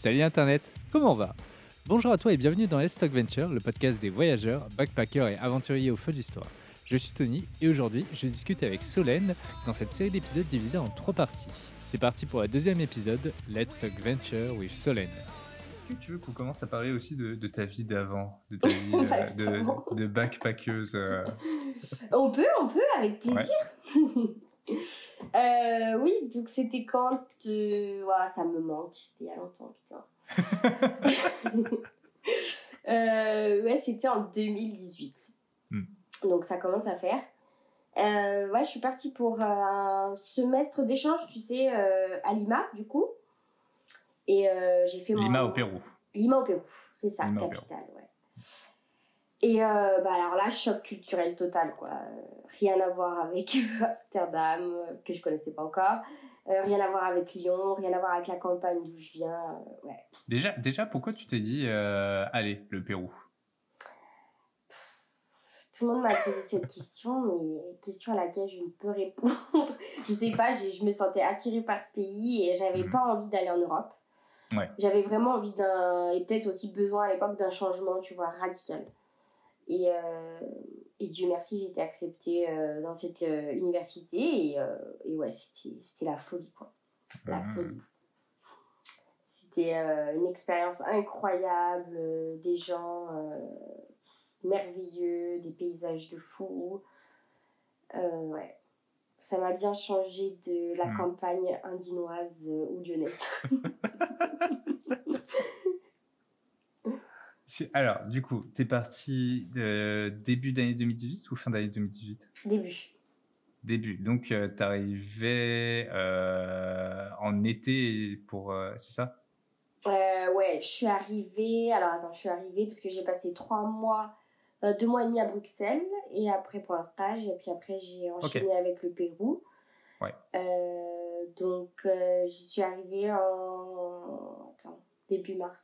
Salut Internet, comment on va? Bonjour à toi et bienvenue dans S Stock Venture, le podcast des voyageurs, backpackers et aventuriers au feu d'histoire. Je suis Tony et aujourd'hui je discute avec Solène dans cette série d'épisodes divisée en trois parties. C'est parti pour le deuxième épisode, Let's Talk Venture with Solène. Est-ce que tu veux qu'on commence à parler aussi de, ta vie d'avant, de ta vie euh, de, backpackeuse euh On peut, on peut, avec plaisir. Euh, oui, donc c'était quand Ça me manque, c'était il y a longtemps, putain. ouais, c'était en 2018. Hmm. Donc ça commence à faire. ouais, je suis partie pour un semestre d'échange, tu sais, à Lima, du coup. Et euh, j'ai fait Lima au Pérou. Lima au Pérou, c'est ça, capitale, ouais. Et euh, bah alors là, choc culturel total, quoi. Rien à voir avec Amsterdam, euh, que je connaissais pas encore. rien à voir avec Lyon, rien à voir avec la campagne d'où je viens. ouais. Déjà, déjà, pourquoi tu t'es dit, allez, le Pérou? Tout le monde m'a posé cette question, mais question à laquelle je ne peux répondre. je sais pas, je me sentais attirée par ce pays et j'avais mhm. pas envie d'aller en Europe. J'avais vraiment envie d'un, et peut-être aussi besoin à l'époque d'un changement, tu vois, radical. Et, euh, et Dieu merci, j'ai été acceptée euh, dans cette euh, université et, et ouais, c'était la folie, quoi. La folie. C'était une expérience incroyable, des gens merveilleux, des paysages de fou. ouais ça m'a bien changé de la hmm. campagne indinoise ou lyonnaise. Alors, du coup, tu es parti de début d'année 2018 ou fin d'année 2018 Début. Début. Donc, euh, tu arrivais euh, en été pour. Euh, c'est ça? Ouais, je suis arrivée. Alors, attends, je suis arrivée parce que j'ai passé trois mois, deux mois et demi à Bruxelles et après pour un stage. Et puis après, j'ai enchaîné avec le Pérou. Ouais. donc, j'y suis arrivée en. Attends, début mars.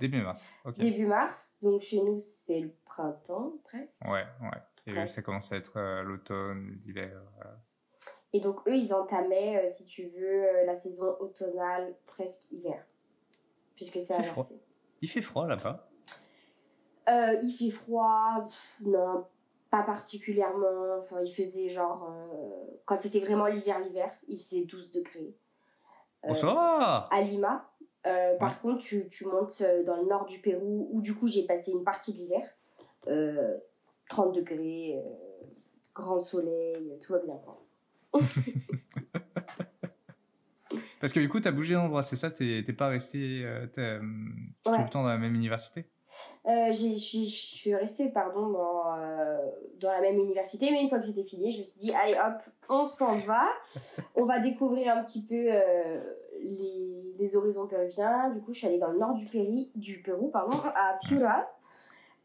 Début mars, Début mars, donc chez nous c'est le printemps presque. Ouais, ouais. Et ça commence à être euh, l'automne, l'hiver. Euh. Et donc eux, ils entamaient, euh, si tu veux, la saison automnale presque hiver. Puisque c'est inversé. Il fait froid là-bas? Il fait froid, non, pas particulièrement. Enfin, il faisait genre. quand c'était vraiment l'hiver, l'hiver, il faisait 12 degrés. Bonsoir À Lima. Euh, par contre, tu, tu, montes euh, dans le nord du Pérou, où du coup j'ai passé une partie de l'hiver. 30 euh, degrés, grand soleil, tout va bien. Parce que du coup, tu as bougé d'endroit, c'est ça? T'es pas resté tout le temps dans la même université? Je suis restée pardon, dans, dans la même université, mais une fois que c'était fini, je me suis dit, allez hop, on s'en va. on va découvrir un petit peu les, les, horizons péruviens. Du coup, je suis allée dans le nord du, Péri, du Pérou, pardon, à Piura.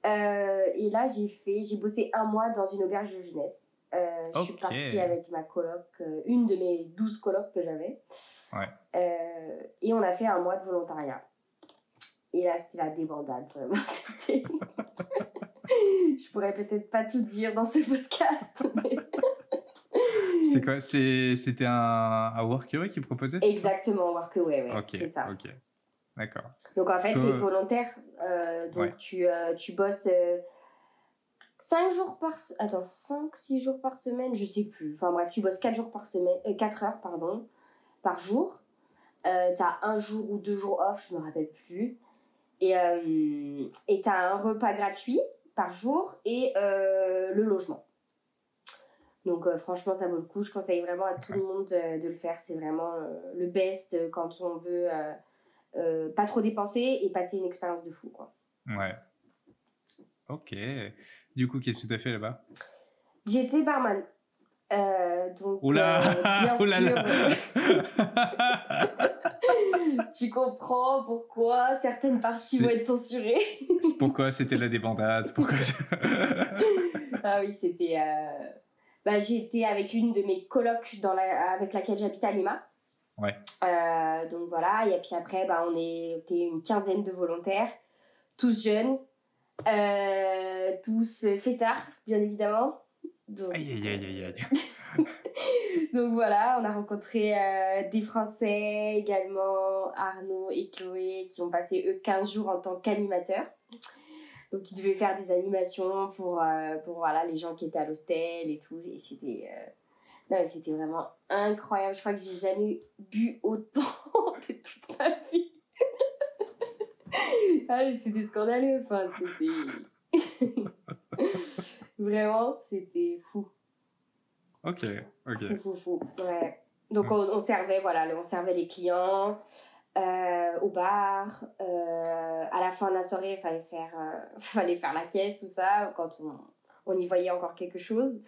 Euh, et là, j'ai fait, j'ai bossé un mois dans une auberge de jeunesse. Euh, je suis partie avec ma coloc, euh, une de mes douze colocs que j'avais. Ouais. et on a fait un mois de volontariat. Et là, c'était la débandade, vraiment. je pourrais peut-être pas tout dire dans ce podcast. Mais... C'était quoi C'était un, un Workaway qui proposait Exactement, Workaway, ouais. c'est ça. Ok, d'accord. Donc en fait, tu es volontaire, euh, donc tu, euh, tu bosses 5 euh, jours par... Attends, 5, 6 jours par semaine, je sais plus. Enfin bref, tu bosses 4 jours par semaine, 4 heures, pardon, par jour. tu as un jour ou deux jours off, je me rappelle plus. Et et tu as un repas gratuit par jour et le logement. Donc euh, franchement, ça vaut le coup. Je conseille vraiment à tout le monde euh, de le faire. C'est vraiment euh, le best quand on veut pas trop dépenser et passer une expérience de fou. Quoi. Ouais. Ok. Du coup, qu'est-ce que tu as fait là-bas? J'étais barman. donc, Oula bien sûr, tu comprends pourquoi certaines parties vont être censurées. pourquoi c'était la débandade pourquoi... Ah oui, c'était bah, j'étais avec une de mes colocs dans la, avec laquelle j'habitais à Lima. Ouais. Euh, donc voilà, et puis après, bah, on était une quinzaine de volontaires, tous jeunes, euh, tous fêtards, bien évidemment. Donc, aïe, aïe, aïe, aïe. Donc voilà, on a rencontré euh, des Français également, Arnaud et Chloé, qui ont passé eux 15 jours en tant qu'animateurs. Donc ils devaient faire des animations pour, euh, pour voilà, les gens qui étaient à l'hostel et tout. Et c'était euh, c'était vraiment incroyable. Je crois que j'ai jamais bu autant de toute ma vie. ah, c'était scandaleux. Enfin, c'était. vraiment, c'était fou. Ok, ok. Fou, fou, fou. Ouais. Donc on, servait, voilà, on servait les clients euh, au bar. Euh, à la fin de la soirée, il fallait faire, euh, fallait faire la caisse, tout ça, quand on, on y voyait encore quelque chose.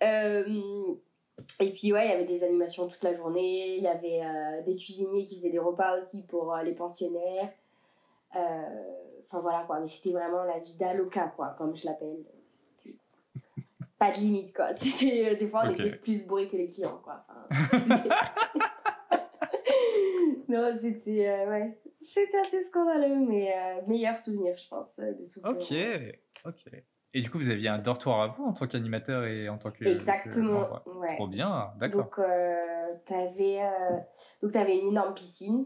et puis ouais, il y avait des animations toute la journée. Il y avait des cuisiniers qui faisaient des repas aussi pour les pensionnaires. Enfin voilà quoi, mais c'était vraiment la vie d'Aloca quoi, comme je l'appelle pas de limite quoi. C'était des fois on était plus bourrés que les clients quoi. non, c'était euh, ouais, c'était assez scandaleux mais euh, meilleur souvenir je pense de tout. Ok, ok. Et du coup, vous aviez un dortoir à vous en tant qu'animateur et en tant que. Exactement. ouais. Trop bien, d'accord. Donc, tu avais, donc, avais une énorme piscine,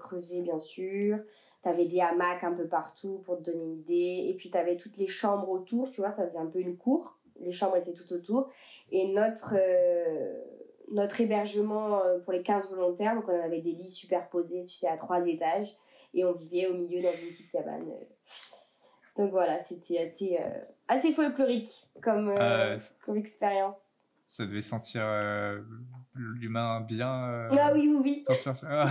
creusée bien sûr. Tu avais des hamacs un peu partout pour te donner une idée. Et puis, tu avais toutes les chambres autour, tu vois, ça faisait un peu une cour les chambres étaient tout autour. Et notre, euh, notre hébergement euh, pour les 15 volontaires, donc on avait des lits superposés, tu sais, à trois étages. Et on vivait au milieu dans une petite cabane. Donc voilà, c'était assez, euh, assez folklorique comme, comme expérience. Ça devait sentir l'humain bien. ah oui, oui, oui. Ah,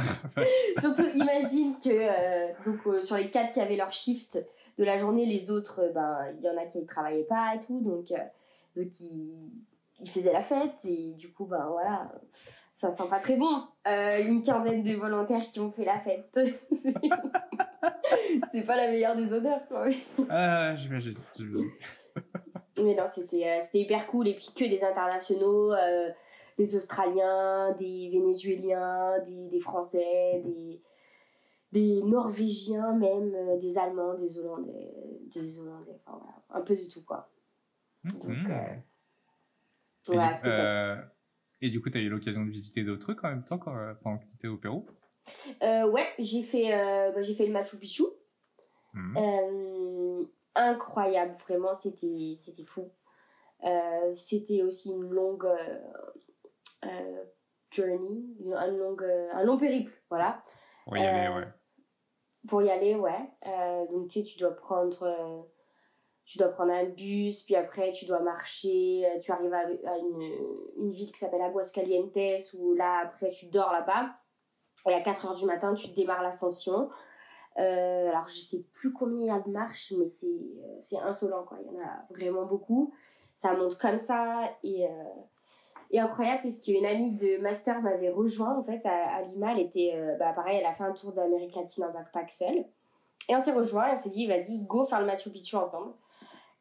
Surtout, imagine que donc, sur les quatre qui avaient leur shift de la journée, les autres, ben, il y en a qui ne travaillaient pas et tout. Donc, donc ils, faisaient la fête et du coup ben voilà ça sent pas très bon. Euh, une quinzaine de volontaires qui ont fait la fête. C'est pas la meilleure des odeurs quoi. Ah j'imagine mais non c'était euh, c'était hyper cool. Et puis que des internationaux euh, des australiens des vénézuéliens des, des français des des norvégiens même des allemands des hollandais des hollandais. Enfin voilà un peu de tout quoi. Donc, mmh. Euh, et, euh, et, du coup, tu as eu l'occasion de visiter d'autres trucs en même temps quand, euh, pendant que tu étais au Pérou? Ouais, j'ai fait, bah, j'ai fait le Machu Picchu. Mmh. incroyable, vraiment, c'était, c'était fou. c'était aussi une longue journey, un long, un long périple, voilà. Pour y aller, ouais. Pour y aller, ouais. donc, tu sais, tu dois prendre tu dois prendre un bus, puis après tu dois marcher, euh, tu arrives à, une, une, ville qui s'appelle Aguascalientes, où là après tu dors là-bas, et à 4 heures du matin tu démarres l'ascension. Euh, alors je sais plus combien il y a de marches, mais euh, c'est insolent quoi, il y en a vraiment beaucoup. Ça monte comme ça, et, et incroyable, puisque une amie de master m'avait rejoint en fait à, Lima, elle était, bah, pareil, elle a fait un tour d'Amérique latine en backpack seule. Et on s'est rejoint et on s'est dit, vas-y, go faire le Machu Picchu ensemble.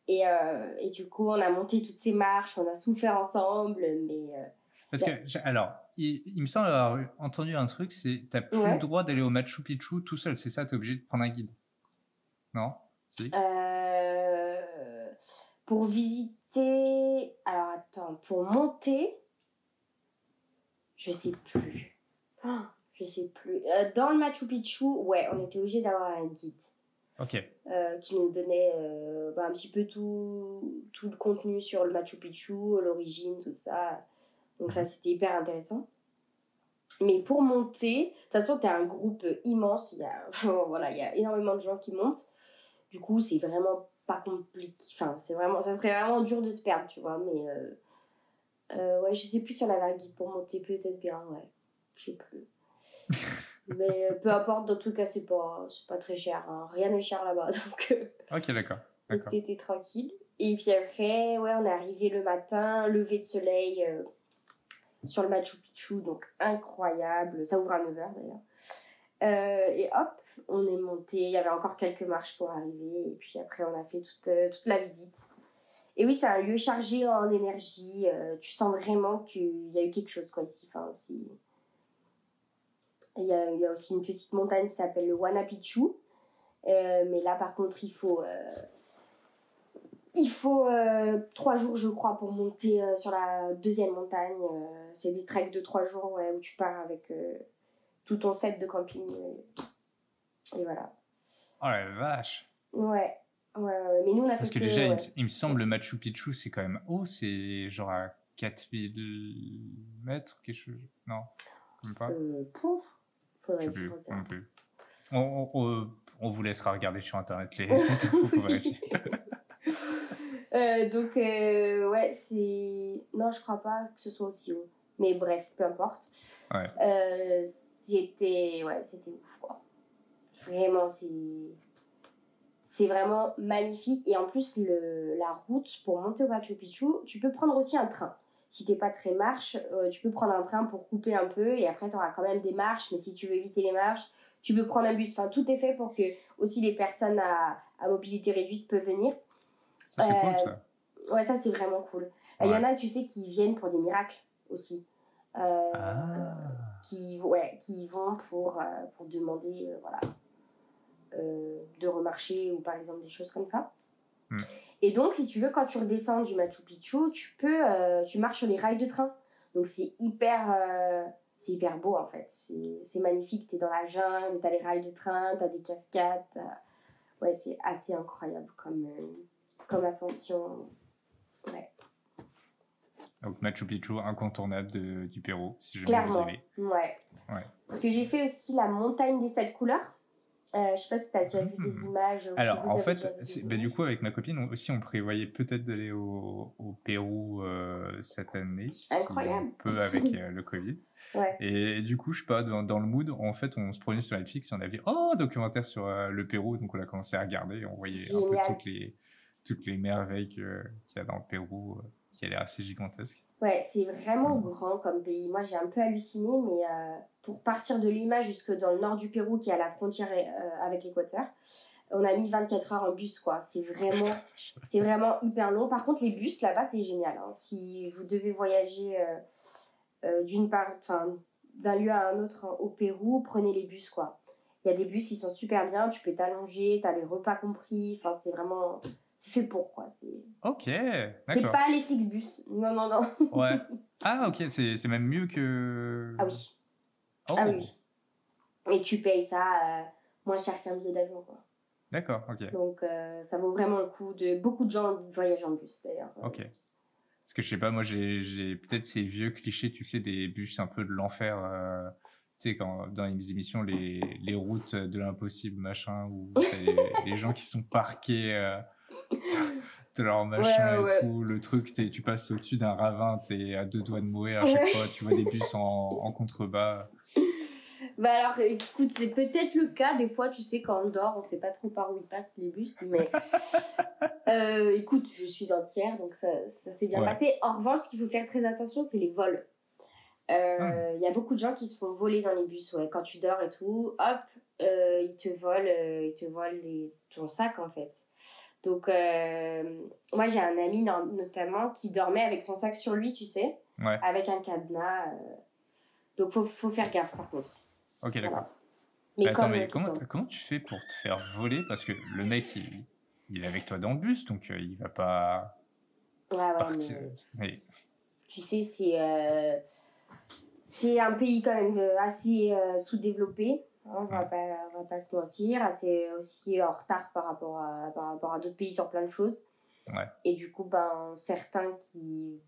Et, euh, et, du coup, on a monté toutes ces marches, on a souffert ensemble, mais. Euh, Parce que, alors, il, me semble avoir entendu un truc, c'est tu n'as plus le droit d'aller au Machu Picchu tout seul, c'est ça, tu es obligé de prendre un guide. Non? Euh, Pour visiter. Alors, attends, pour monter, je sais plus. Oh, je sais plus. dans le Machu Picchu, ouais, on était obligé d'avoir un guide. Euh, qui nous donnait euh, bah, un petit peu tout, tout le contenu sur le Machu Picchu, l'origine, tout ça. Donc ça, c'était hyper intéressant. Mais pour monter, de toute façon, tu as un groupe immense, il y, a, voilà, il y a énormément de gens qui montent. Du coup, c'est vraiment pas compliqué. Enfin, c'est vraiment, ça serait vraiment dur de se perdre, tu vois. Mais euh, ouais, je sais plus si on avait un guide pour monter, peut-être bien, ouais. Je sais plus. Mais euh, peu importe, dans tout cas, c'est pas, pas très cher. Hein. Rien n'est cher là-bas. Donc, euh, ok, d'accord. T'étais tranquille. Et puis après, ouais, on est arrivé le matin, lever de soleil euh, sur le Machu Picchu, donc incroyable. Ça ouvre à 9h d'ailleurs. et hop, on est monté. Il y avait encore quelques marches pour arriver. Et puis après, on a fait toute, toute la visite. Et oui, c'est un lieu chargé en énergie. tu sens vraiment qu'il y a eu quelque chose quoi, ici. Enfin, c'est il y, a, il y a aussi une petite montagne qui s'appelle le Wanapichu. Euh, mais là, par contre, il faut, euh, Il faut trois jours, je crois, pour monter sur la deuxième montagne. c'est des treks de trois jours où tu pars avec tout ton set de camping. Et voilà. Oh la vache Ouais. Ouais, mais nous, on a Parce fait que, déjà, il, me semble, le Machu Picchu, c'est quand même haut. C'est genre à 4000 mètres, quelque chose. Non, même pas? Euh, pouf. Faudrait je sais plus, non plus. On, on, on, vous laissera regarder sur internet les infos pour vérifier. euh, donc, euh, ouais, c'est. Non, je crois pas que ce soit aussi haut. Mais bref, peu importe. Ouais. Euh, c'était. Ouais, c'était ouf, quoi. Vraiment, c'est c'est vraiment magnifique. Et en plus, le, la route pour monter au Machu Picchu, tu peux prendre aussi un train. Si t'es pas très marche, euh, tu peux prendre un train pour couper un peu et après tu auras quand même des marches. Mais si tu veux éviter les marches, tu peux prendre un bus. Enfin, tout est fait pour que aussi les personnes à, à mobilité réduite peuvent venir. Ça, c'est cool, ça. Euh, ouais, ça, c'est vraiment cool. Il y en a, tu sais, qui viennent pour des miracles aussi. Euh, ah. qui, ouais, qui vont pour, pour demander voilà, euh, de remarcher ou par exemple des choses comme ça. Hmm. Et donc, si tu veux, quand tu redescends du Machu Picchu, tu peux, euh, tu marches sur les rails de train. Donc c'est hyper, euh, c'est hyper beau en fait. C'est magnifique. T'es dans la jungle, t'as les rails de train, t'as des cascades. Ouais, c'est assez incroyable comme, comme ascension. Ouais. Donc Machu Picchu incontournable de, du Pérou, si je Clairement. vous Ouais. ouais. Parce que j'ai fait aussi la montagne des sept couleurs. Euh, je sais pas si tu as déjà vu des hmm. images. Alors, en fait, bah, du coup, avec ma copine aussi, on prévoyait peut-être d'aller au, au, Pérou euh, cette année. Incroyable. un peu avec euh, le Covid. Ouais. Et du coup, je sais pas, dans, dans, le mood, en fait, on se prenait sur Netflix et on avait oh, un documentaire sur le Pérou. Donc, on a commencé à regarder. On voyait un peu toutes les, toutes les merveilles qu'il y a dans le Pérou, qui a l'air assez gigantesque. Ouais, c'est vraiment grand comme pays. Moi, j'ai un peu halluciné, mais euh, pour partir de Lima jusque dans le nord du Pérou, qui est à la frontière euh, avec l'Équateur, on a mis 24 heures en bus, quoi. C'est vraiment, c'est vraiment hyper long. Par contre, les bus là-bas, c'est génial. Hein. Si vous devez voyager euh, d'une part, enfin, d'un lieu à un autre au Pérou, prenez les bus, quoi. Il y a des bus, ils sont super bien. Tu peux t'allonger, t'as les repas compris. Enfin, c'est vraiment c'est fait pour quoi. Ok, C'est pas les Flixbus. Non, non, non. ouais. Ah, ok, c'est même mieux que. Ah oui. Oh. Ah oui. Et tu payes ça euh, moins cher qu'un billet d'avion, quoi. D'accord, ok. Donc, euh, ça vaut vraiment le coup de. Beaucoup de gens voyagent en bus, d'ailleurs. Ok. Parce que je sais pas, moi, j'ai peut-être ces vieux clichés, tu sais, des bus un peu de l'enfer. Euh, tu sais, quand dans les émissions, les, les routes de l'impossible, machin, où les, les, gens qui sont parqués de leur machin et tout, le truc, tu passes au-dessus d'un ravin, t'es à deux doigts de mourir à chaque fois, tu vois des bus en, en contrebas. Bah alors, écoute, c'est peut-être le cas des fois, tu sais, quand on dort, on sait pas trop par où ils passent les bus, mais euh, écoute, je suis entière, donc ça, ça s'est bien passé. En revanche, ce qu'il faut faire très attention, c'est les vols. Euh, ah. Il y a beaucoup de gens qui se font voler dans les bus, ouais, quand tu dors et tout, hop, euh, ils te volent, ils te volent les, ton sac en fait. Donc, euh, moi, j'ai un ami notamment qui dormait avec son sac sur lui, tu sais, avec un cadenas. Euh. Donc, faut, faut faire gaffe, par contre. Ok, d'accord. Mais, Attends, mais comment, comment tu fais pour te faire voler? Parce que le mec, il, il, est avec toi dans le bus, donc euh, il va pas ouais, ouais, partir. Mais... Tu sais, c'est c'est un pays quand même assez sous-développé. On va pas, va pas se mentir. C'est aussi en retard par rapport à, par rapport à d'autres pays sur plein de choses. Et du coup, ben, certains qui,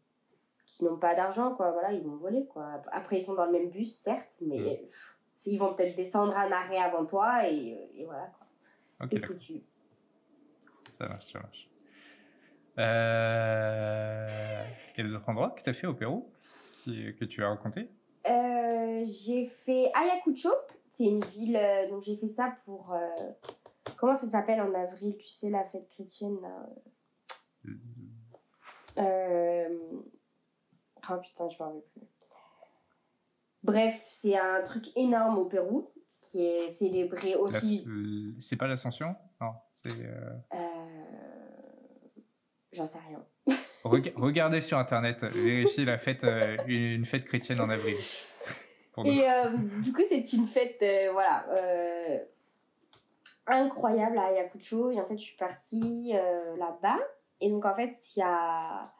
qui n'ont pas d'argent, quoi, voilà, ils vont voler, quoi. Après, ils sont dans le même bus, certes, mais ils vont peut-être descendre un arrêt avant toi et, et voilà, quoi. Okay, foutu. Ça marche, ça marche. Euh... Il y a d'autres endroits que tu as fait au Pérou que tu as raconté? Euh, J'ai fait Ayacucho, c'est une ville, euh, donc j'ai fait ça pour. Euh, comment ça s'appelle en avril Tu sais, la fête chrétienne là. Euh, oh putain, je m'en rappelle plus. Bref, c'est un truc énorme au Pérou qui est célébré aussi. C'est pas l'Ascension? Non, c'est. J'en sais rien. regardez sur internet, vérifiez la fête, une fête chrétienne en avril. Et euh, du coup, c'est une fête, euh, voilà, euh, incroyable à Ayacucho. Et en fait, je suis partie là-bas. Et donc, en fait, il y a...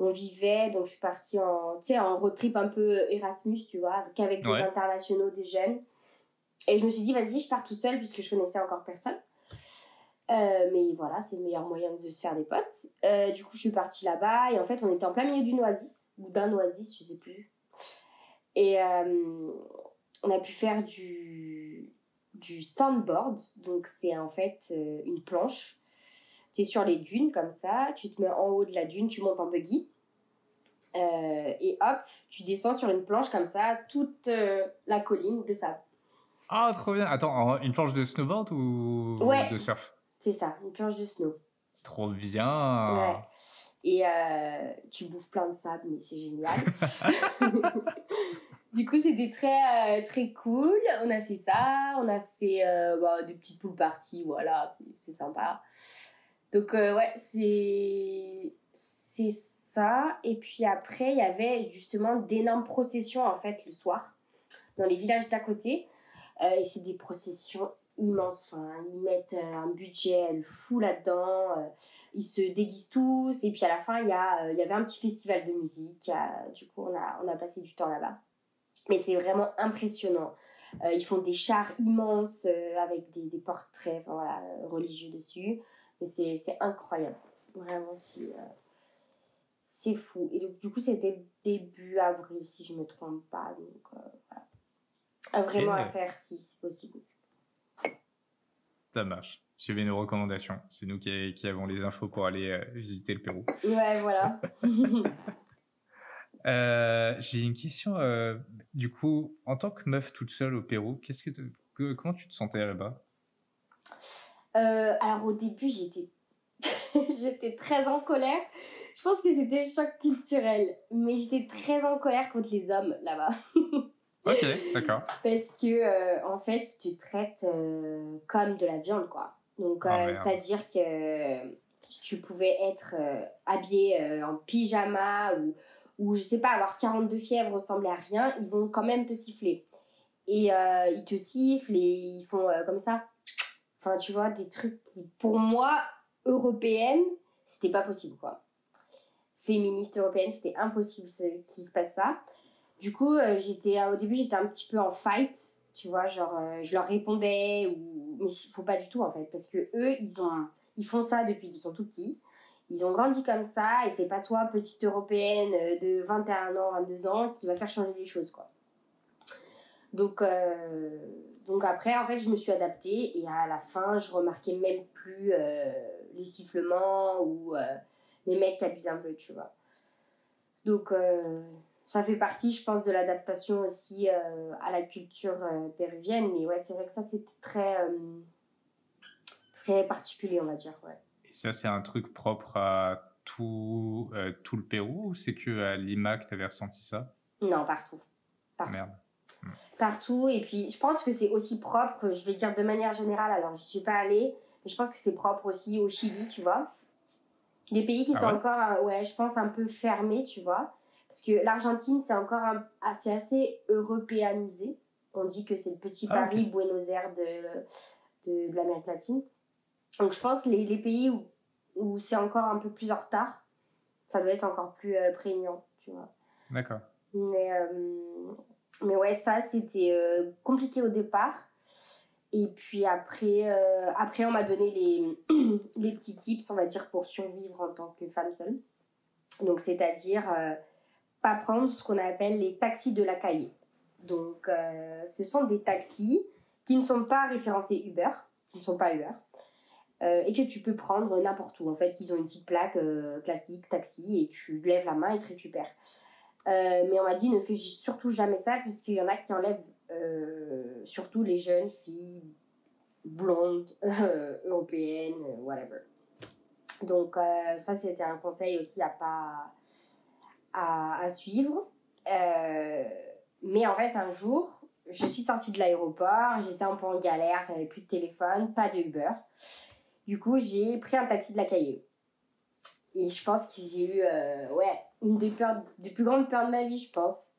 On vivait, donc je suis partie en, tu sais, en road trip un peu Erasmus, tu vois, qu'avec des internationaux, des jeunes. Et je me suis dit, vas-y, je pars toute seule puisque je connaissais encore personne. Euh, mais voilà, c'est le meilleur moyen de se faire des potes. Euh, du coup, je suis partie là-bas et en fait, on était en plein milieu d'une oasis, ou d'un oasis, je sais plus. Et euh, on a pu faire du, du sandboard, donc c'est en fait une planche tu es sur les dunes comme ça, tu te mets en haut de la dune, tu montes en buggy. Euh, et hop, tu descends sur une planche comme ça, toute euh, la colline de sable. Ah, trop bien. Attends, une planche de snowboard ou de surf? C'est ça, une planche de snow. Trop bien. Ouais. Et euh, tu bouffes plein de sable, mais c'est génial. du coup, c'était très, très cool. On a fait ça. On a fait bah, des petites pool parties. Voilà, c'est sympa. Donc, euh, ouais, c'est, c'est ça. Et puis après, il y avait justement d'énormes processions, en fait, le soir, dans les villages d'à côté. Euh, et c'est des processions immenses. Enfin, ils mettent euh, un budget fou là-dedans. ils se déguisent tous. Et puis à la fin, il y, a, il y avait un petit festival de musique. du coup, on a, on a passé du temps là-bas. Mais c'est vraiment impressionnant. ils font des chars immenses avec des, des portraits voilà, religieux dessus. Et c'est incroyable. Vraiment, c'est c'est fou. Et donc, du coup, c'était début avril, si je ne me trompe pas. Donc, euh, Vraiment à faire si c'est possible. Ça marche. Suivez nos recommandations. C'est nous qui, qui, avons les infos pour aller euh, visiter le Pérou. Ouais, voilà. Euh, j'ai une question. du coup, en tant que meuf toute seule au Pérou, qu'est-ce que, que comment tu te sentais là-bas? Euh, alors au début, j'étais j'étais très en colère. Je pense que c'était choc culturel, mais j'étais très en colère contre les hommes là-bas. ok, d'accord. Parce que euh, en fait, ils te traitent euh, comme de la viande, quoi. Donc, oh, c'est-à-dire que tu pouvais être habillé en pyjama ou, ou, je sais pas, avoir 42 fièvres, ressembler à rien, ils vont quand même te siffler. Et ils te sifflent et ils font comme ça. Enfin, tu vois, des trucs qui, pour moi, européenne, c'était pas possible, quoi. Féministe européenne, c'était impossible qu'il se passe ça. Du coup, euh, j'étais, au début, j'étais un petit peu en fight, tu vois, genre, euh, je leur répondais, ou... mais il faut pas du tout, en fait, parce que eux, ils ont, ils font ça depuis qu'ils sont tout petits. Ils ont grandi comme ça, et c'est pas toi, petite européenne euh, de 21 ans, 22 ans, qui va faire changer les choses, quoi. Donc, donc après, en fait, je me suis adaptée et à la fin, je remarquais même plus euh, les sifflements ou euh, les mecs qui abusent un peu, tu vois. Donc euh, ça fait partie, je pense, de l'adaptation aussi à la culture péruvienne. Mais ouais, c'est vrai que ça, c'était très, très particulier, on va dire. Ouais. Et ça, c'est un truc propre à tout, tout le Pérou ou c'est que à Lima que tu avais ressenti ça? Non, partout. partout. Merde partout. Et puis, je pense que c'est aussi propre, je vais dire de manière générale, alors je suis pas allée, mais je pense que c'est propre aussi au Chili, tu vois. Des pays qui ah sont encore, euh, ouais, je pense, un peu fermés, tu vois. Parce que l'Argentine, c'est encore assez, assez européanisé. On dit que c'est le petit ah, Paris, Buenos Aires de, de, de l'Amérique latine. Donc, je pense les, les pays où, où c'est encore un peu plus en retard, ça doit être encore plus euh, prégnant, tu vois. D'accord. Mais, euh, mais ouais, ça, c'était euh, compliqué au départ. Et puis après, après on m'a donné les, les petits tips, on va dire, pour survivre en tant que femme seule. Donc, c'est-à-dire, pas prendre ce qu'on appelle les taxis de la cahier. Donc, ce sont des taxis qui ne sont pas référencés Uber, qui ne sont pas Uber, et que tu peux prendre n'importe où. En fait, ils ont une petite plaque classique, taxi, et tu lèves la main et tu récupères. Euh, mais on m'a dit ne fais surtout jamais ça puisqu'il y en a qui enlèvent euh, surtout les jeunes filles blondes, euh, européennes, whatever. Donc ça c'était un conseil aussi à pas à, suivre. mais en fait un jour je suis sortie de l'aéroport, j'étais un peu en galère, j'avais plus de téléphone, pas de Uber. Du coup j'ai pris un taxi de la Caillou. Et je pense que j'ai eu ouais une des, peurs, des plus grandes peurs de ma vie, je pense.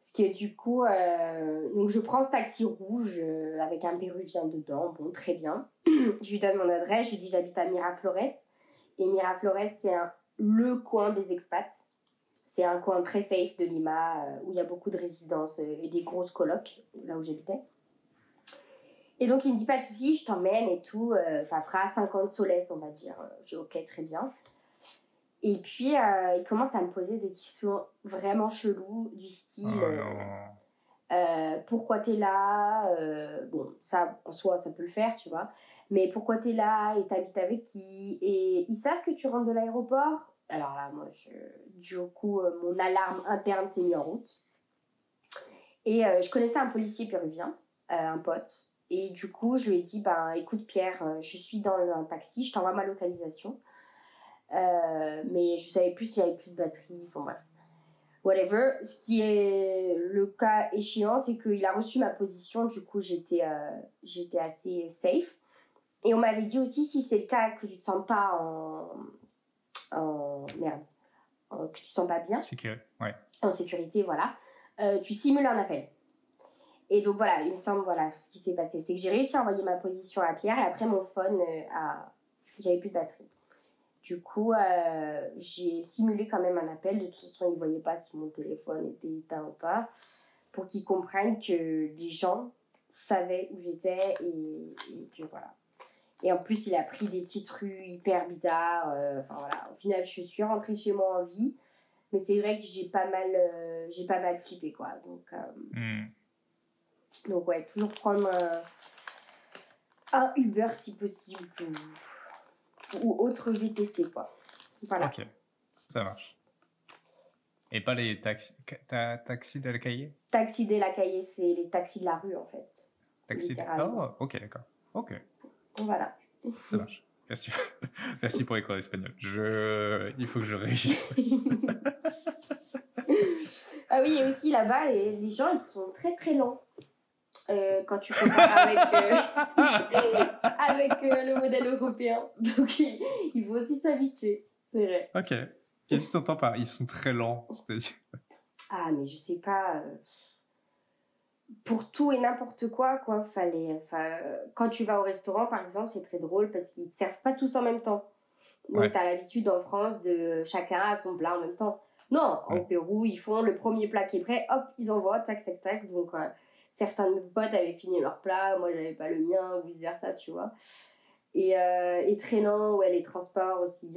Parce que du coup, euh, donc je prends ce taxi rouge euh, avec un péruvien dedans, bon, très bien. je lui donne mon adresse, je lui dis j'habite à Miraflores. Et Miraflores, c'est le coin des expats. C'est un coin très safe de Lima où il y a beaucoup de résidences et des grosses colocs, là où j'habitais. Et donc il me dit pas de soucis, je t'emmène et tout, ça fera 50 soleils, on va dire. J'ai ok, très bien. Et puis, euh, il commence à me poser des questions vraiment cheloues, du style oh euh, euh, Pourquoi t'es là Bon, ça, en soi, ça peut le faire, tu vois. Mais pourquoi t'es là Et t'habites avec qui? Et ils savent que tu rentres de l'aéroport? Alors là, moi, du coup, mon alarme interne s'est mise en route. Et je connaissais un policier péruvien, un pote. Et du coup, je lui ai dit ben, Écoute, Pierre, je suis dans un taxi, je t'envoie ma localisation. Euh, mais je savais plus s'il y avait plus de batterie, enfin bref. Whatever. Ce qui est le cas échéant, c'est qu'il a reçu ma position, du coup j'étais euh, j'étais assez safe. Et on m'avait dit aussi, si c'est le cas que tu te sens pas en. En merde. que tu te sens pas bien. ouais. En sécurité, voilà. Euh, tu simules un appel. Et donc voilà, il me semble, voilà, ce qui s'est passé. C'est que j'ai réussi à envoyer ma position à Pierre et après mon phone a. J'avais plus de batterie. Du coup, euh, j'ai simulé quand même un appel. De toute façon, ils ne voyaient pas si mon téléphone était éteint ou pas. Pour qu'ils comprennent que des gens savaient où j'étais et, que voilà. Et en plus, il a pris des petites rues hyper bizarres. Euh, enfin voilà. Au final, je suis rentrée chez moi en vie. Mais c'est vrai que j'ai pas mal, euh, j'ai pas mal flippé quoi. Donc, hmm. donc ouais, toujours prendre un Uber si possible ou autre VTC, quoi. Voilà. Ok, ça marche. Et pas les taxis, taxis de la cahier? Taxis de la cahier, c'est les taxis de la rue, en fait. Taxis de... Oh, ok, d'accord. Ok. Voilà. Ça marche. Merci, Merci pour les cours d'espagnol. Je... Il faut que je réussisse. ah oui, et aussi là-bas, les, les gens, ils sont très très lents. Euh, quand tu compares avec, euh, avec euh, le modèle européen. Donc il, faut aussi s'habituer, c'est vrai. Ok. Qu'est-ce que tu entends par ils sont très lents Ah, mais je sais pas. Pour tout et n'importe quoi, quoi, fallait. Quand tu vas au restaurant, par exemple, c'est très drôle parce qu'ils te servent pas tous en même temps. Donc, tu as l'habitude en France de chacun a son plat en même temps. Non, au Pérou, ils font le premier plat qui est prêt, hop, ils envoient, tac, tac, tac. Donc, certains de mes potes avaient fini leur plat, moi j'avais pas le mien, ou vice versa, tu vois. Et, euh, et traînant, ouais, les transports aussi.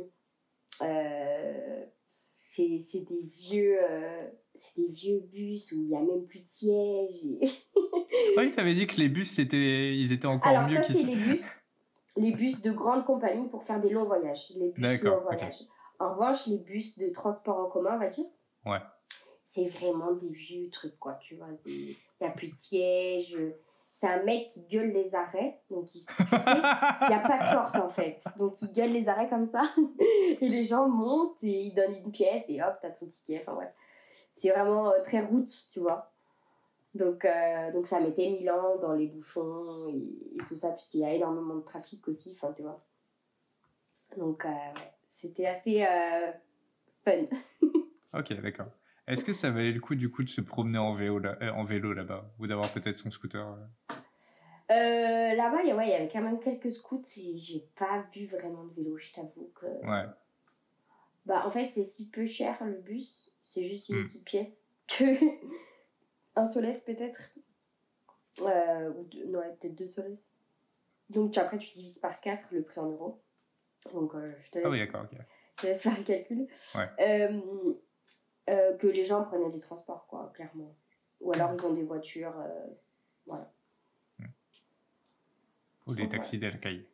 Euh, c'est des vieux euh, c'est des vieux bus où il y a même plus de sièges et... que tu avais dit que les bus c'était ils étaient encore alors mieux ça c'est les bus les bus de grandes compagnies pour faire des longs voyages les bus longs voyages en revanche les bus de transport en commun on va dire ouais c'est vraiment des vieux trucs quoi tu vois il n'y a plus de siège. C'est un mec qui gueule les arrêts. Donc, il n'y a pas de porte en fait. Donc, il gueule les arrêts comme ça. et les gens montent et ils donnent une pièce et hop, t'as ton ticket. Enfin, ouais. C'est vraiment euh, très route, tu vois. Donc, euh, donc ça mettait mille ans dans les bouchons et, tout ça, puisqu'il y a énormément de trafic aussi, enfin, tu vois. Donc, euh, c'était assez fun. ok, d'accord. Est-ce que ça valait le coup du coup de se promener en vélo, là, en vélo là-bas ou d'avoir peut-être son scooter Là-bas, il y avait quand même quelques scouts et j'ai pas vu vraiment de vélo, je t'avoue que. Ouais. Bah en fait, c'est si peu cher le bus, c'est juste une hmm. petite pièce que un Solès peut-être. ou deux, non, peut-être deux Solès. Donc après, tu divises par 4 le prix en euros. Donc je te laisse. Ah oui, d'accord, ok. Je te laisse faire le calcul. Ouais. Euh, que les gens prenaient les transports, quoi, clairement. Ou alors ils ont des voitures, euh, voilà. Ou des taxis de la caille.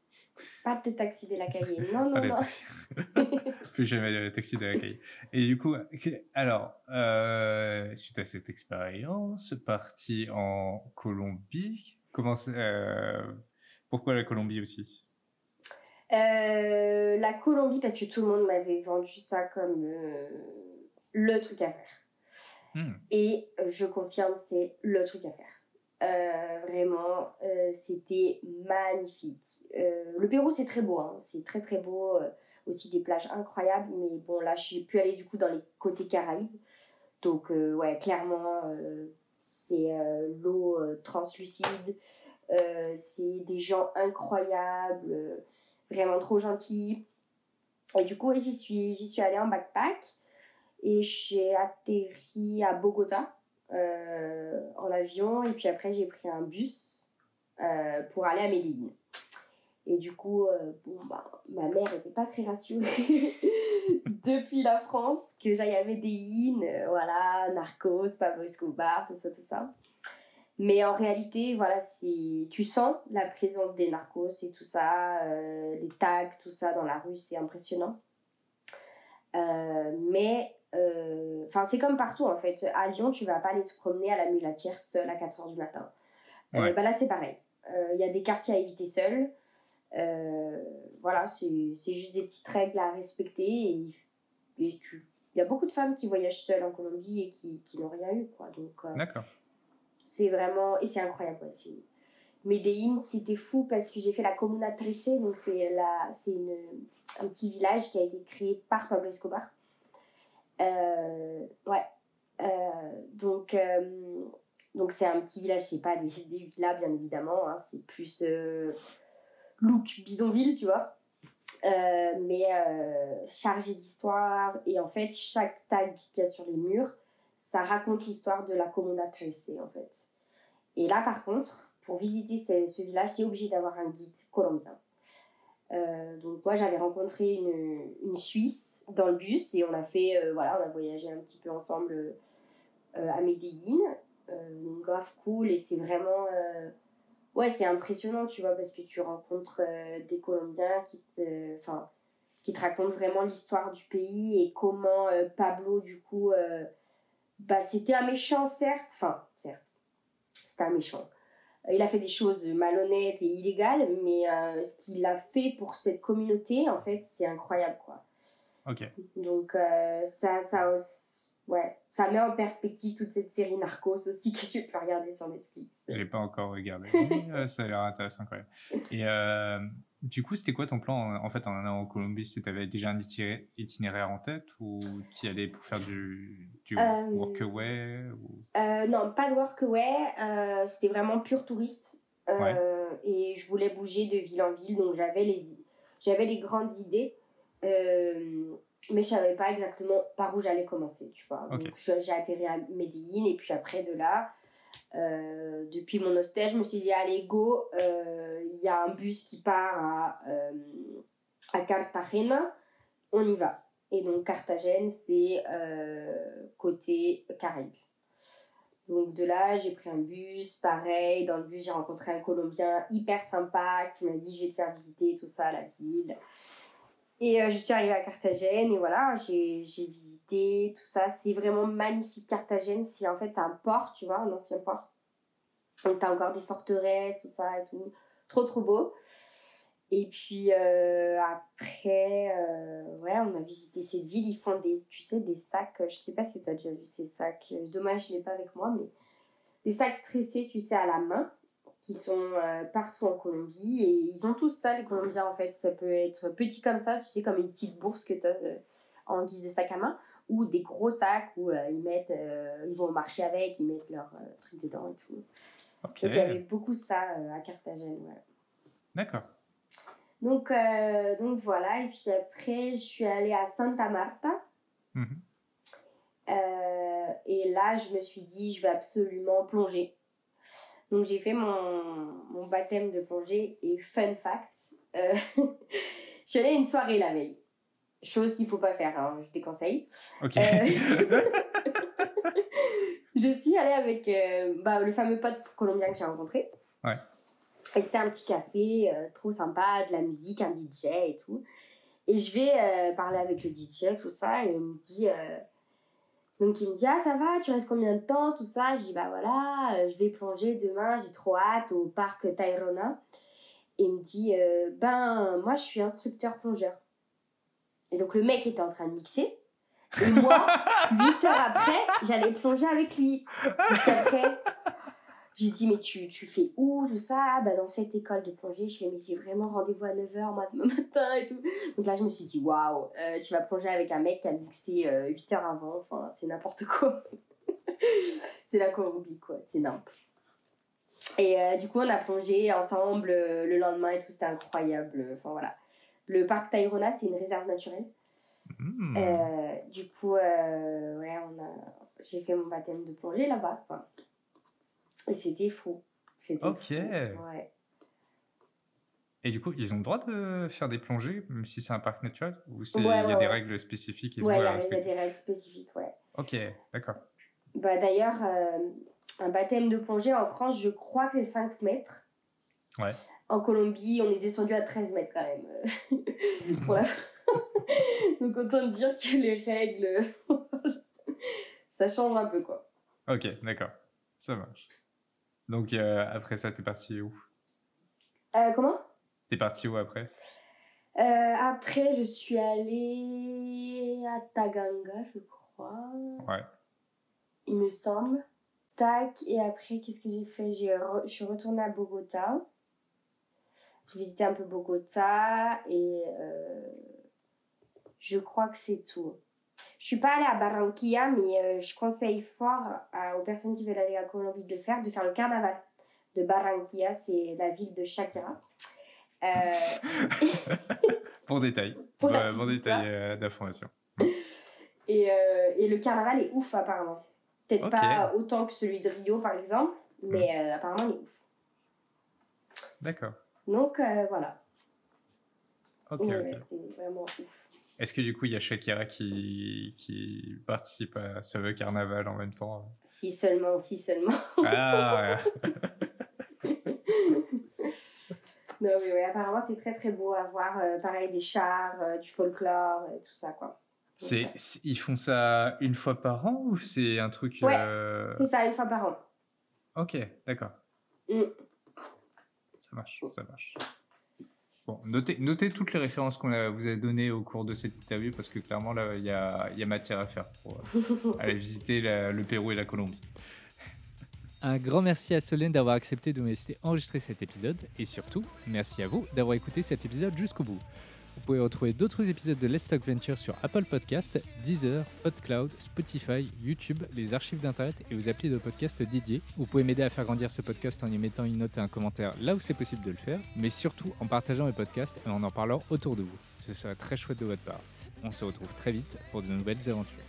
Pas de taxis de la caille, non, non, non. Plus jamais de taxis de la caille. Et du coup, alors, euh, suite à cette expérience, parti en Colombie, comment pourquoi la Colombie aussi? La Colombie, parce que tout le monde m'avait vendu ça comme le truc à faire. Hmm. Et euh, je confirme, c'est le truc à faire. Euh, vraiment, euh, c'était magnifique. le Pérou, c'est très beau, hein. c'est très très beau. Aussi des plages incroyables, mais bon, là, j'ai pu aller du coup dans les côtés Caraïbes. Donc, ouais, clairement, c'est l'eau translucide. c'est des gens incroyables, vraiment trop gentils. Et du coup, j'y suis, j'y suis allée en backpack et j'ai atterri à Bogota en avion et puis après j'ai pris un bus pour aller à Medellin. Et du coup, bon, bah, ma mère n'était pas très rassurée depuis la France que j'aille à Medellin, voilà, Narcos, Pablo Escobar, tout ça, tout ça. Mais en réalité, voilà, c'est tu sens la présence des narcos et tout ça, euh, les tags, tout ça dans la rue, c'est impressionnant. Euh, mais, euh, enfin, c'est comme partout en fait. À Lyon, tu vas pas aller te promener à la mulatière seule à 4h du matin. bah là, c'est pareil. Il y a des quartiers à éviter seul. voilà, c'est juste des petites règles à respecter. Et, et tu... il y a beaucoup de femmes qui voyagent seules en Colombie et qui, qui n'ont rien eu. Quoi. Donc, D'accord. C'est vraiment. Et c'est incroyable. Ouais. Medellin, c'était fou parce que j'ai fait la Comuna Treche, donc c'est la... une... un petit village qui a été créé par Pablo Escobar. Euh, ouais. Euh, donc, euh, donc c'est un petit village, c'est pas des, des villas, bien évidemment, hein, c'est plus look bidonville, tu vois. mais chargé d'histoire, et en fait, chaque tag qu'il y a sur les murs, ça raconte l'histoire de la Comuna Trece, en fait. Et là, par contre, pour visiter ce, village, tu es obligé d'avoir un guide colombien. Euh, donc moi, j'avais rencontré une, une, Suisse dans le bus et on a fait, euh, voilà, on a voyagé un petit peu ensemble euh, à Medellin. grave cool et c'est vraiment... ouais, c'est impressionnant, tu vois, parce que tu rencontres des Colombiens qui te... Enfin, qui te racontent vraiment l'histoire du pays et comment Pablo, du coup bah, c'était un méchant, certes. Enfin, certes, c'était un méchant. Euh, il a fait des choses malhonnêtes et illégales, mais euh, ce qu'il a fait pour cette communauté, en fait, c'est incroyable, quoi. Ok. Donc, euh, ça, ça, ouais, ça met en perspective toute cette série Narcos aussi que tu peux regarder sur Netflix. Je l'ai pas encore regardé. ça a l'air intéressant, quand même. Et du coup, c'était quoi ton plan en fait en allant en Colombie Tu avais déjà un itinéraire en tête ou tu y allais pour faire du, du euh, workaway euh, Non, pas de workaway. Euh, c'était vraiment pur touriste. Et je voulais bouger de ville en ville, donc j'avais les, j'avais les grandes idées. Mais je savais pas exactement par où j'allais commencer, tu vois. Donc j'ai atterri à Medellin et puis après de là, euh, depuis mon hostel, je me suis dit, allez, go, euh, il y a un bus qui part à, euh, à Cartagena, on y va. Et donc, Carthagène, c'est côté Caraïbes. Donc, de là, j'ai pris un bus, pareil. Dans le bus, j'ai rencontré un Colombien hyper sympa qui m'a dit, je vais te faire visiter tout ça, la ville. Et euh, je suis arrivée à Carthagène et voilà, j'ai visité tout ça. C'est vraiment magnifique Carthagène. C'est en fait un port, tu vois, un ancien port. Donc t'as encore des forteresses, tout ça et tout. Trop trop beau. Et puis euh, après, euh, ouais, on a visité cette ville. Ils font des, tu sais, des sacs. Je sais pas si t'as déjà vu ces sacs. Dommage, je l'ai pas avec moi, mais des sacs tressés, tu sais, à la main qui sont euh, partout en Colombie. Et ils ont tous ça les Colombiens en fait. Ça peut être petit comme ça tu sais comme une petite bourse que tu as euh, en guise de sac à main ou des gros sacs où euh, ils mettent ils vont marcher avec ils mettent leur truc dedans et tout. Donc il y avait beaucoup ça à Carthagène ouais. d'accord. Donc donc voilà. Et puis après je suis allée à Santa Marta. Mhm. et là je me suis dit je vais absolument plonger donc j'ai fait mon, mon, baptême de plongée et fun fact, euh, je suis allée à une soirée la veille. Chose qu'il ne faut pas faire, hein, je déconseille. Ok. Euh, je suis allée avec euh, bah, le fameux pote colombien que j'ai rencontré. Ouais. Et c'était un petit café trop sympa, de la musique, un DJ et tout. Et je vais parler avec le DJ, tout ça, et il me dit donc il me dit ah ça va, tu restes combien de temps, tout ça? Je dis bah voilà, euh, je vais plonger demain, j'ai trop hâte au parc Tayrona. Et il me dit euh, ben moi je suis instructeur plongeur. Et donc le mec était en train de mixer. Et moi, 8 heures après, j'allais plonger avec lui. Parce qu'après, j'ai dit, mais tu, tu fais où, tout ça? Bah, Dans cette école de plongée, je fais, mais j'ai vraiment rendez-vous à 9h, moi, demain matin et tout. Donc là, je me suis dit, waouh, euh, tu vas plonger avec un mec qui a mixé 8 euh, h avant, enfin, c'est n'importe quoi. c'est la Colombie, quoi, c'est n'importe Et euh, du coup, on a plongé ensemble le lendemain et tout, c'était incroyable. Enfin voilà. Le parc Tayrona, c'est une réserve naturelle. Euh, du coup, euh, ouais, on a... j'ai fait mon baptême de plongée là-bas. Quoi. Et c'était fou. C'était Ok. fou. Ouais. Et du coup, ils ont le droit de faire des plongées, même si c'est un parc naturel Ou il Ouais, y a des règles spécifiques ils Ouais, il y a- des règles spécifiques, ouais. Ok, d'accord. Bah, D'ailleurs, euh, un baptême de plongée en France, je crois que c'est 5 mètres. Ouais. En Colombie, on est descendu à 13 mètres quand même. pour la... Donc autant dire que les règles, ça change un peu quoi. Ok, d'accord. Ça marche. Donc, euh, après ça, t'es parti où? Euh, comment? T'es parti où après? Euh, Après, je suis allée à Taganga, je crois. Ouais. Il me semble. Tac, et après, qu'est-ce que j'ai fait? Re- Je suis retournée à Bogota. J'ai visité un peu Bogota et euh, je crois que c'est tout. Je suis pas allée à Barranquilla, mais euh, je conseille fort à- aux personnes qui veulent aller à Colombie de le faire, de faire le carnaval de Barranquilla, c'est la ville de Shakira. Euh, Bon détail. Bon histoire. détail euh, d'information. Et, euh, et le carnaval est ouf apparemment. Peut-être pas autant que celui de Rio par exemple, mais Mm. euh, apparemment il est ouf. D'accord. Donc euh, voilà. Ok, c'était vraiment ouf. Est-ce que du coup, il y a Shakira qui, qui participe à ce carnaval en même temps? Si seulement, si seulement. Ah, non mais ouais, apparemment c'est très très beau à voir. euh, pareil des chars, euh, du folklore, euh, tout ça quoi. c'est, ils font ça une fois par an ou c'est un truc Ouais. euh, C'est ça une fois par an. Ok, d'accord. Mm. Ça marche, ça marche. Notez, toutes les références qu'on vous a données au cours de cette interview parce que clairement, là, il y a, matière à faire pour euh, aller visiter le Pérou et la Colombie. Un grand merci à Solène d'avoir accepté de me laisser enregistrer cet épisode et surtout, merci à vous d'avoir écouté cet épisode jusqu'au bout. Vous pouvez retrouver d'autres épisodes de Let's Talk Venture sur Apple Podcast, Deezer, PodCloud, Spotify, YouTube, les archives d'internet et aux applis de podcast dédiés. Vous pouvez m'aider à faire grandir ce podcast en y mettant une note et un commentaire là où c'est possible de le faire, mais surtout en partageant mes podcasts et en en parlant autour de vous. Ce serait très chouette de votre part. On se retrouve très vite pour de nouvelles aventures.